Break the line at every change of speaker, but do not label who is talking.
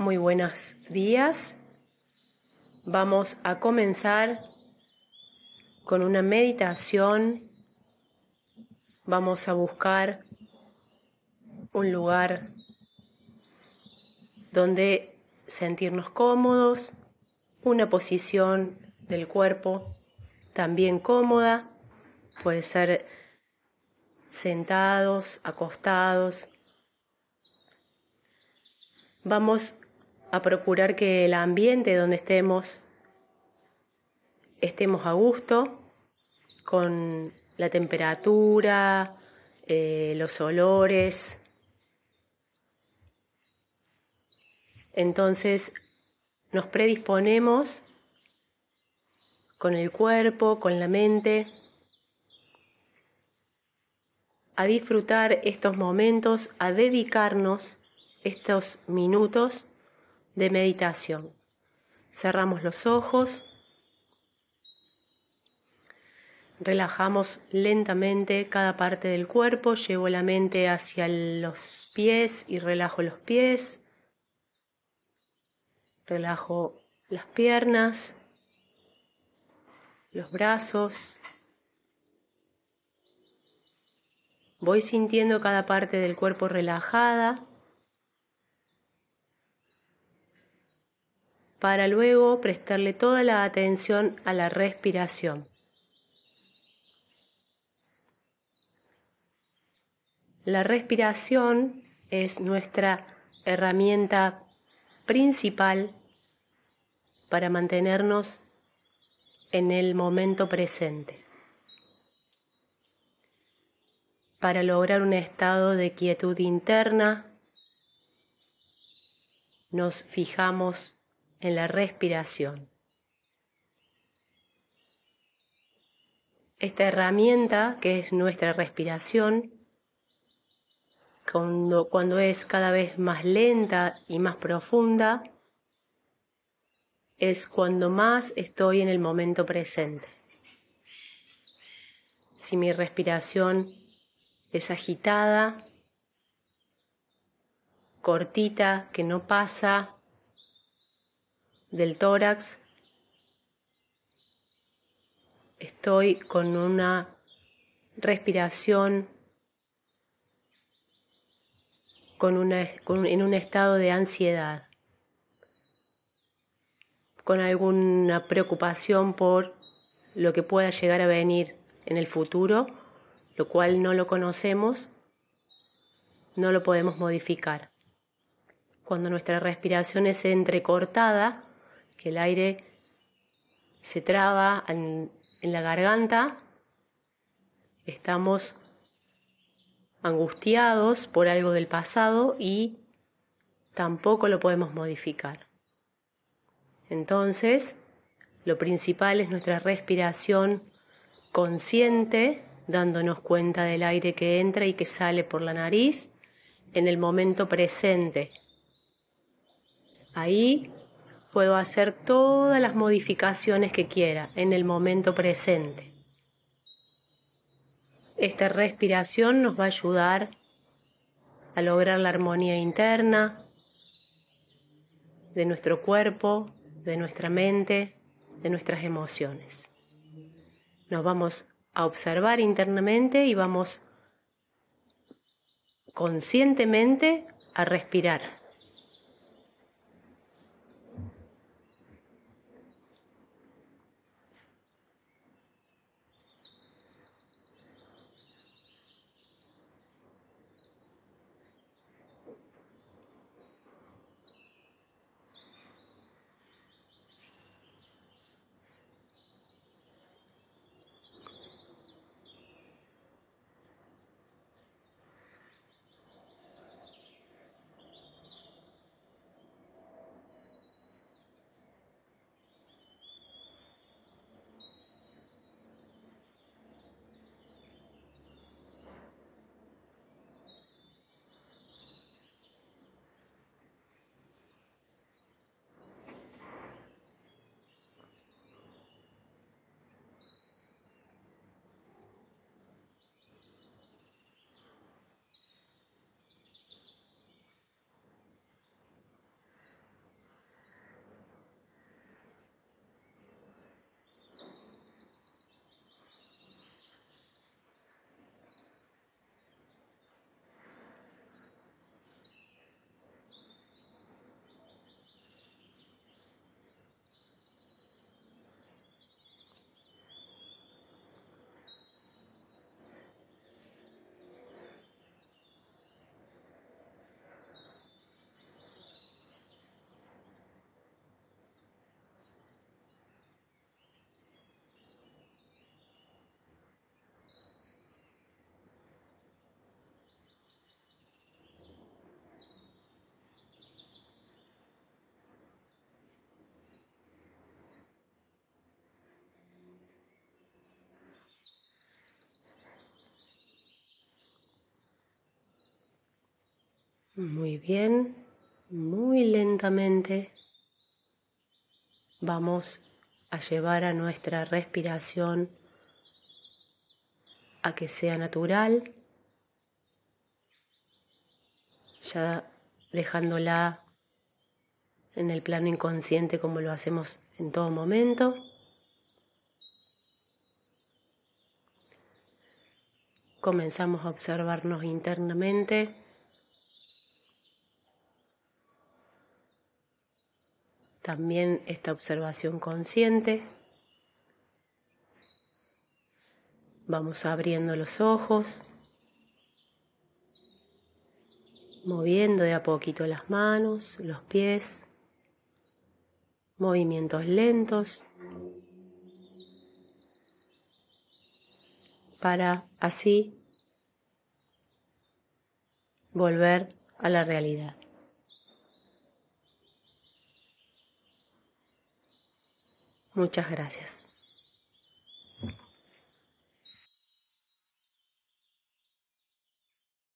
Muy buenos días. Vamos a comenzar con una meditación. Vamos a buscar un lugar donde sentirnos cómodos, una posición del cuerpo también cómoda, puede ser sentados, acostados. Vamos a procurar que el ambiente donde estemos estemos a gusto con la temperatura, eh, los olores. Entonces nos predisponemos con el cuerpo, con la mente, a disfrutar estos momentos, a dedicarnos estos minutos de meditación. Cerramos los ojos, relajamos lentamente cada parte del cuerpo, llevo la mente hacia los pies y relajo los pies, relajo las piernas, los brazos. Voy sintiendo cada parte del cuerpo relajada para luego prestarle toda la atención a la respiración. La respiración es nuestra herramienta principal para mantenernos en el momento presente. Para lograr un estado de quietud interna, nos fijamos en la respiración. Esta herramienta, que es nuestra respiración, cuando, cuando, es cada vez más lenta y más profunda, es cuando más estoy en el momento presente. Si mi respiración es agitada, cortita, que no pasa del tórax, estoy con una respiración con una, en un estado de ansiedad con alguna preocupación por lo que pueda llegar a venir en el futuro, lo cual no lo conocemos, no lo podemos modificar. Cuando nuestra respiración es entrecortada, que el aire se traba en, en la garganta, estamos angustiados por algo del pasado y tampoco lo podemos modificar. Entonces, lo principal es nuestra respiración consciente, dándonos cuenta del aire que entra y que sale por la nariz en el momento presente. Ahí puedo hacer todas las modificaciones que quiera en el momento presente. Esta respiración nos va a ayudar a lograr la armonía interna de nuestro cuerpo, de nuestra mente, de nuestras emociones. Nos vamos a observar internamente y vamos conscientemente a respirar. Muy bien, muy lentamente vamos a llevar a nuestra respiración a que sea natural, ya dejándola en el plano inconsciente como lo hacemos en todo momento. Comenzamos a observarnos internamente. También esta observación consciente. Vamos abriendo los ojos, moviendo de a poquito las manos, los pies, movimientos lentos para así volver a la realidad. Muchas gracias.